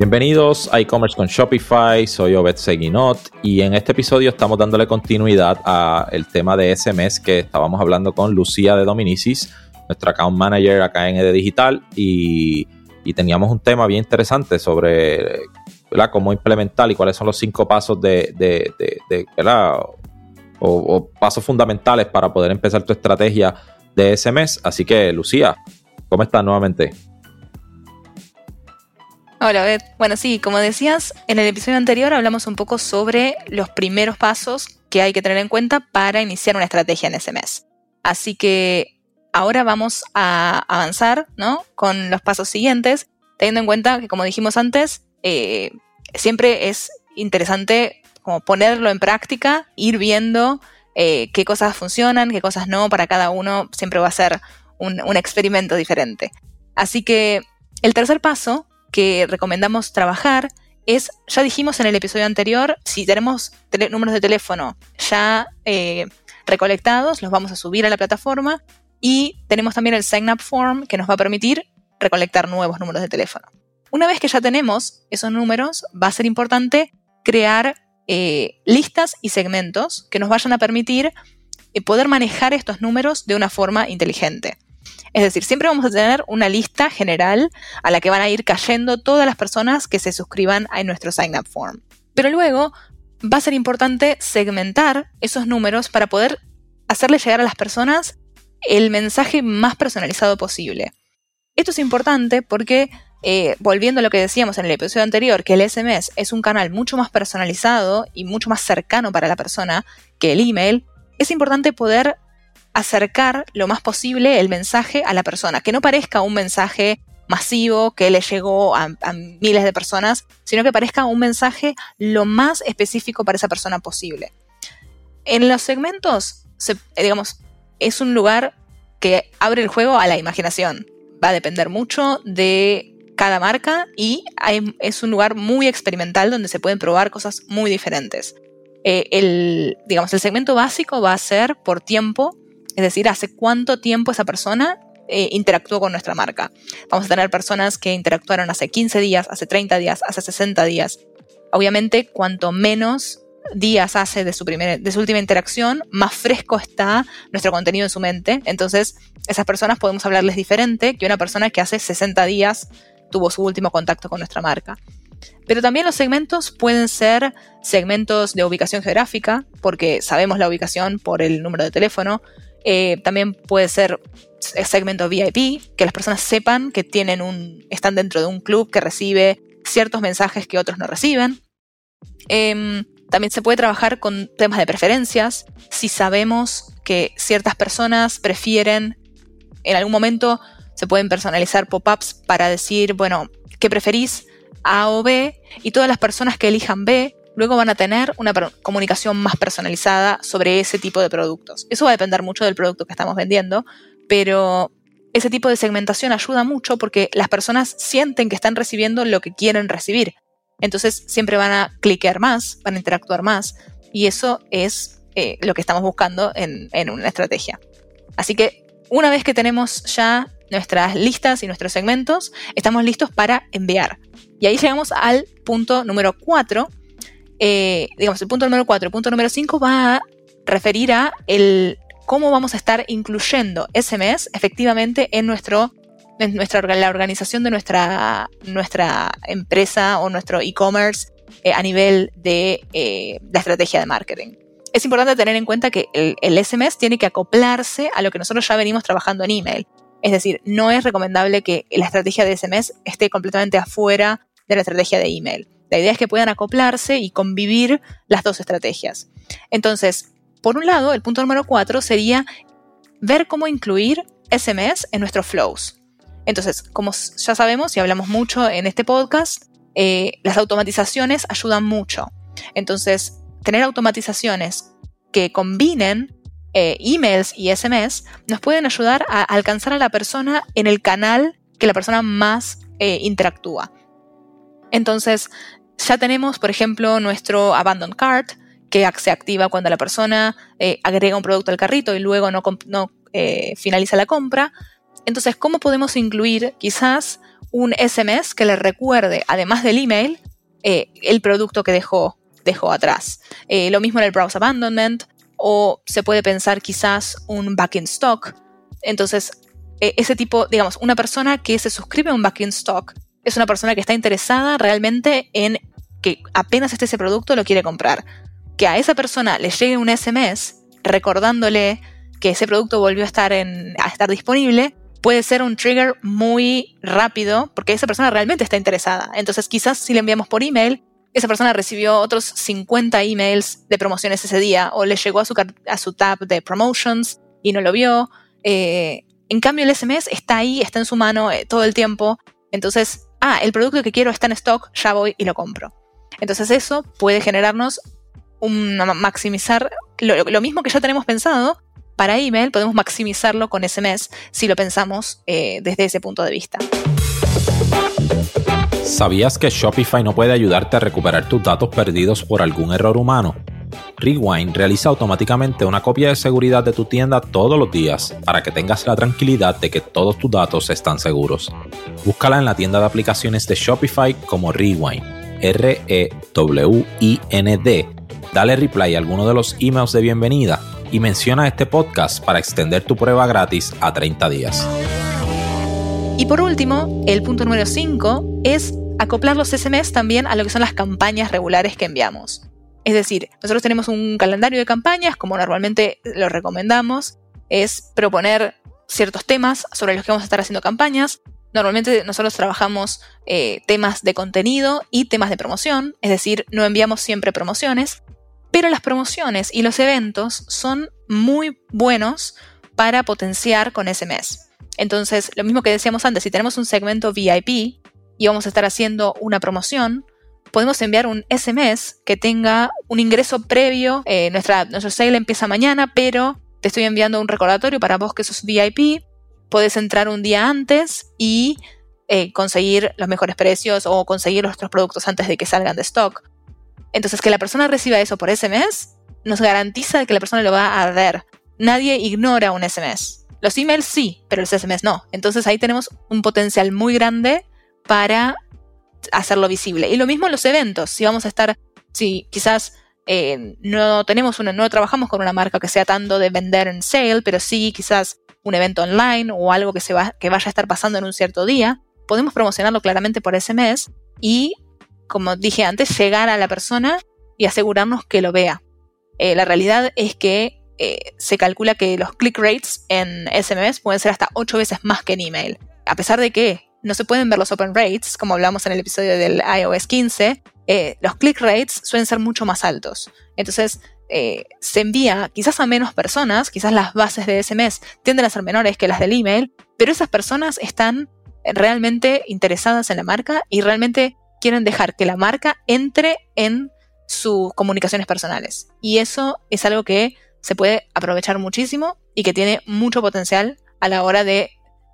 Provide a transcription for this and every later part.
Bienvenidos a e-commerce con Shopify, soy Obed Seguinot y en este episodio estamos dándole continuidad al tema de SMS que estábamos hablando con Lucía de Dominicis, nuestra account manager acá en ED Digital y, teníamos un tema bien interesante sobre cómo implementar y cuáles son los cinco pasos de, de, o, pasos fundamentales para poder empezar tu estrategia de SMS. Así que, Lucía, ¿cómo estás nuevamente? Hola, Beth. Bueno, sí, como decías, en el episodio anterior hablamos un poco sobre los primeros pasos que hay que tener en cuenta para iniciar una estrategia en SMS. Así que ahora vamos a avanzar ¿no? con los pasos siguientes, teniendo en cuenta que, como dijimos antes, eh, siempre es interesante como ponerlo en práctica, ir viendo eh, qué cosas funcionan, qué cosas no, para cada uno siempre va a ser un experimento diferente. Así que el tercer paso que recomendamos trabajar es, ya dijimos en el episodio anterior, si tenemos números de teléfono ya eh, recolectados, los vamos a subir a la plataforma y tenemos también el Sign Up Form que nos va a permitir recolectar nuevos números de teléfono. Una vez que ya tenemos esos números, va a ser importante crear eh, listas y segmentos que nos vayan a permitir eh, poder manejar estos números de una forma inteligente. Es decir, siempre vamos a tener una lista general a la que van a ir cayendo todas las personas que se suscriban a nuestro sign up form. Pero luego va a ser importante segmentar esos números para poder hacerle llegar a las personas el mensaje más personalizado posible. Esto es importante porque, eh, volviendo a lo que decíamos en el episodio anterior, que el SMS es un canal mucho más personalizado y mucho más cercano para la persona que el email, es importante poder acercar lo más posible el mensaje a la persona, que no parezca un mensaje masivo que le llegó a, miles de personas, sino que parezca un mensaje lo más específico para esa persona posible. En los segmentos, digamos, es un lugar que abre el juego a la imaginación. Va a depender mucho de cada marca y es un lugar muy experimental donde se pueden probar cosas muy diferentes. Eh, el, digamos, el segmento básico va a ser por tiempo es decir, hace cuánto tiempo esa persona eh, interactuó con nuestra marca. Vamos a tener personas que interactuaron hace 15 días, hace 30 días, hace 60 días. Obviamente, cuanto menos días hace de su, de su última interacción, más fresco está nuestro contenido en su mente. Entonces, esas personas podemos hablarles diferente que una persona que hace 60 días tuvo su último contacto con nuestra marca. Pero también los segmentos pueden ser segmentos de ubicación geográfica, porque sabemos la ubicación por el número de teléfono, eh, también puede ser segmento VIP, que las personas sepan que tienen un, están dentro de un club que recibe ciertos mensajes que otros no reciben. Em, también se puede trabajar con temas de preferencias. Si sabemos que ciertas personas prefieren, en algún momento se pueden personalizar pop-ups para decir, bueno, ¿qué preferís? A o B, y todas las personas que elijan B luego van a tener una comunicación más personalizada sobre ese tipo de productos. Eso va a depender mucho del producto que estamos vendiendo, pero ese tipo de segmentación ayuda mucho porque las personas sienten que están recibiendo lo que quieren recibir. Entonces siempre van a cliquear más, van a interactuar más y eso es eh, lo que estamos buscando en, en una estrategia. Así que una vez que tenemos ya nuestras listas y nuestros segmentos, estamos listos para enviar. Y ahí llegamos al punto número 4, eh, digamos, el punto número 4, el punto número 5 va a referir a el cómo vamos a estar incluyendo SMS efectivamente en nuestro en nuestra la organización de nuestra, nuestra empresa o nuestro e-commerce eh, a nivel de eh, la estrategia de marketing. Es importante tener en cuenta que el, el, SMS tiene que acoplarse a lo que nosotros ya venimos trabajando en email. Es decir, no es recomendable que la estrategia de SMS esté completamente afuera de la estrategia de email. La idea es que puedan acoplarse y convivir las dos estrategias. Entonces, por un lado, el punto número cuatro sería ver cómo incluir SMS en nuestros flows. Entonces, como ya sabemos y hablamos mucho en este podcast, eh, las automatizaciones ayudan mucho. Entonces, tener automatizaciones que combinen eh, emails y SMS nos pueden ayudar a alcanzar a la persona en el canal que la persona más eh, interactúa. Entonces, ya tenemos, por ejemplo, nuestro abandon cart, que se activa cuando la persona eh, agrega un producto al carrito y luego no, eh, finaliza la compra. Entonces, ¿cómo podemos incluir quizás un SMS que le recuerde, además del email, eh, el producto que dejó, dejó atrás? Lo mismo en el browse abandonment, o se puede pensar quizás un back in stock. Entonces, ese tipo, digamos, una persona que se suscribe a un back in stock es una persona que está interesada realmente en que apenas esté ese producto lo quiere comprar. Que a esa persona le llegue un SMS recordándole que ese producto volvió a estar, en, a estar disponible, puede ser un trigger muy rápido porque esa persona realmente está interesada. Entonces quizás si le enviamos por email, esa persona recibió otros 50 emails de promociones ese día o le llegó a su, a su tab de promotions y no lo vio. Eh, en cambio el SMS está ahí, está en su mano eh, todo el tiempo. Entonces, ah, el producto que quiero está en stock, ya voy y lo compro. Entonces eso puede generarnos un maximizar lo, mismo que ya tenemos pensado para email, podemos maximizarlo con SMS si lo pensamos eh, desde ese punto de vista. ¿Sabías que Shopify no puede ayudarte a recuperar tus datos perdidos por algún error humano? Rewind realiza automáticamente una copia de seguridad de tu tienda todos los días para que tengas la tranquilidad de que todos tus datos están seguros. Búscala en la tienda de aplicaciones de Shopify como Rewind, R-E-W-I-N-D. Dale reply a alguno de los emails de bienvenida y menciona este podcast para extender tu prueba gratis a 30 días. Y por último, el punto número 5 es acoplar los SMS también a lo que son las campañas regulares que enviamos. Es decir, nosotros tenemos un calendario de campañas, como normalmente lo recomendamos, es proponer ciertos temas sobre los que vamos a estar haciendo campañas. Normalmente nosotros trabajamos eh, temas de contenido y temas de promoción, es decir, no enviamos siempre promociones, pero las promociones y los eventos son muy buenos para potenciar con SMS. Entonces, lo mismo que decíamos antes, si tenemos un segmento VIP y vamos a estar haciendo una promoción, podemos enviar un SMS que tenga un ingreso previo. Eh, nuestra, nuestro sale empieza mañana, pero te estoy enviando un recordatorio para vos que sos VIP. Puedes entrar un día antes y eh, conseguir los mejores precios o conseguir nuestros productos antes de que salgan de stock. Entonces, que la persona reciba eso por SMS nos garantiza que la persona lo va a ver. Nadie ignora un SMS. Los emails sí, pero los SMS no. Entonces ahí tenemos un potencial muy grande para hacerlo visible. Y lo mismo en los eventos. Si vamos a estar, si quizás eh, no tenemos una, no trabajamos con una marca que sea tanto de vender en sale, pero sí quizás un evento online o algo que, se va, que vaya a estar pasando en un cierto día, podemos promocionarlo claramente por SMS y, como dije antes, llegar a la persona y asegurarnos que lo vea. Eh, la realidad es que eh, se calcula que los click rates en SMS pueden ser hasta 8 veces más que en email. A pesar de que no se pueden ver los open rates, como hablamos en el episodio del iOS 15, eh, los click rates suelen ser mucho más altos. Entonces, eh, se envía quizás a menos personas, quizás las bases de SMS tienden a ser menores que las del email, pero esas personas están realmente interesadas en la marca y realmente quieren dejar que la marca entre en sus comunicaciones personales. Y eso es algo que se puede aprovechar muchísimo y que tiene mucho potencial a la hora de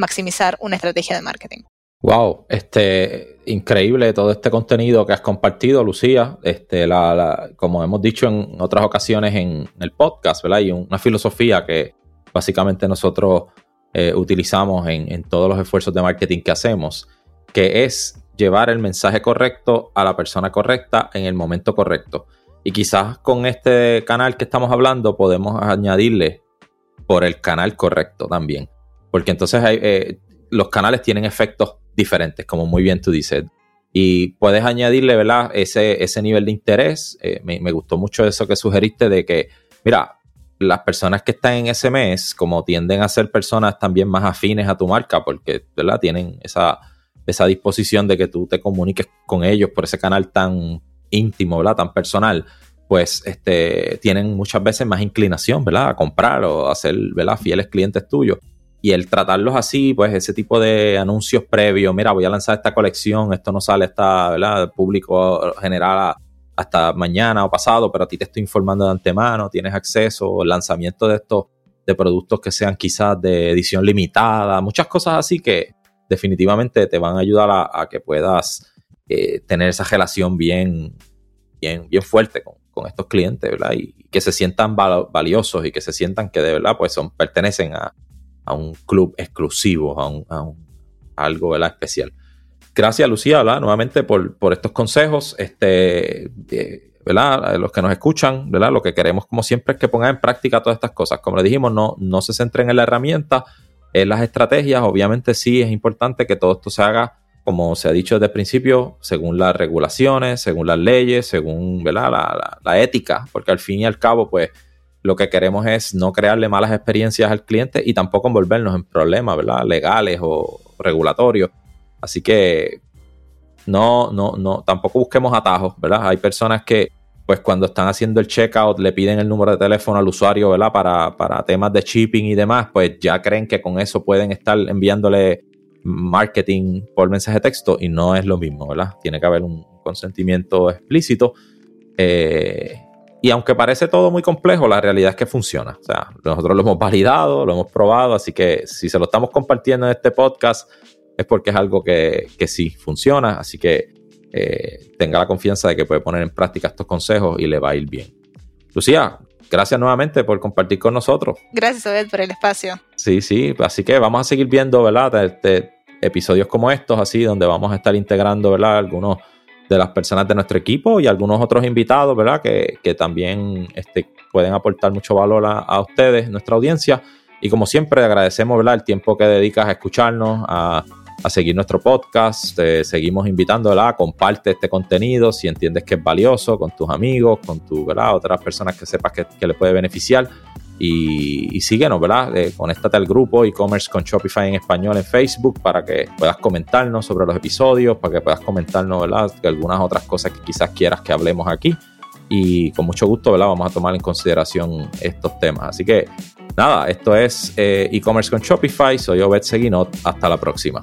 maximizar una estrategia de marketing. Wow, este increíble todo este contenido que has compartido, Lucía. Este, la, como hemos dicho en otras ocasiones en el podcast, ¿verdad? Y una filosofía que básicamente nosotros eh, utilizamos en, en, todos los esfuerzos de marketing que hacemos, que es llevar el mensaje correcto a la persona correcta en el momento correcto. Y quizás con este canal que estamos hablando podemos añadirle por el canal correcto también. Porque entonces eh, los canales tienen efectos diferentes, como muy bien tú dices. Y puedes añadirle, ¿verdad? Ese, ese nivel de interés. Eh, me, gustó mucho eso que sugeriste de que, mira, las personas que están en ese mes, como tienden a ser personas también más afines a tu marca, porque, ¿verdad? Tienen esa, esa disposición de que tú te comuniques con ellos por ese canal tan íntimo, ¿verdad? Tan personal pues este, tienen muchas veces más inclinación, ¿verdad? A comprar o a ser, ¿verdad? Fieles clientes tuyos. Y el tratarlos así, pues ese tipo de anuncios previos, mira, voy a lanzar esta colección, esto no sale hasta, ¿verdad? público general hasta mañana o pasado, pero a ti te estoy informando de antemano, tienes acceso, lanzamiento de estos, de productos que sean quizás de edición limitada, muchas cosas así que definitivamente te van a ayudar a, que puedas eh, tener esa relación bien, bien, bien fuerte con, estos clientes, ¿verdad? Y que se sientan valiosos y que se sientan que de verdad pues son, pertenecen a, un club exclusivo, a, un, algo especial. Gracias, Lucía, nuevamente por, estos consejos. Este, ¿verdad? Los que nos escuchan, ¿verdad? Lo que queremos, como siempre, es que pongan en práctica todas estas cosas. Como le dijimos, no, no se centren en la herramienta, en las estrategias. Obviamente, sí es importante que todo esto se haga, como se ha dicho desde el principio, según las regulaciones, según las leyes, según ¿verdad? La, la ética, porque al fin y al cabo, pues lo que queremos es no crearle malas experiencias al cliente y tampoco envolvernos en problemas, ¿verdad? Legales o regulatorios. Así que no, no, no, tampoco busquemos atajos, ¿verdad? Hay personas que, pues cuando están haciendo el checkout, le piden el número de teléfono al usuario, ¿verdad? Para, para temas de shipping y demás, pues ya creen que con eso pueden estar enviándole marketing por mensaje de texto y no es lo mismo, ¿verdad? Tiene que haber un consentimiento explícito. Eh, y aunque parece todo muy complejo, la realidad es que funciona. O sea, nosotros lo hemos validado, lo hemos probado, así que si se lo estamos compartiendo en este podcast es porque es algo que, sí funciona. Así que eh, tenga la confianza de que puede poner en práctica estos consejos y le va a ir bien. Lucía, gracias nuevamente por compartir con nosotros. Gracias, Obed, por el espacio. Sí, sí, así que vamos a seguir viendo, ¿verdad? episodios como estos, así, donde vamos a estar integrando, ¿verdad? Algunos de las personas de nuestro equipo y algunos otros invitados, ¿verdad? Que, también este, pueden aportar mucho valor a, ustedes, nuestra audiencia. Y como siempre, agradecemos, ¿verdad? El tiempo que dedicas a escucharnos, a, seguir nuestro podcast. Seguimos invitando, ¿verdad? Comparte este contenido si entiendes que es valioso con tus amigos, con tu, ¿verdad? Otras personas que sepas que, que le puede beneficiar. Y, síguenos, ¿verdad? Eh, conéctate al grupo e-commerce con Shopify en español en Facebook para que puedas comentarnos sobre los episodios, para que puedas comentarnos, ¿verdad? algunas otras cosas que quizás quieras que hablemos aquí. Y con mucho gusto, ¿verdad? Vamos a tomar en consideración estos temas. Así que, nada, esto es eh, e-commerce con Shopify. Soy Obed Seguinot. Hasta la próxima.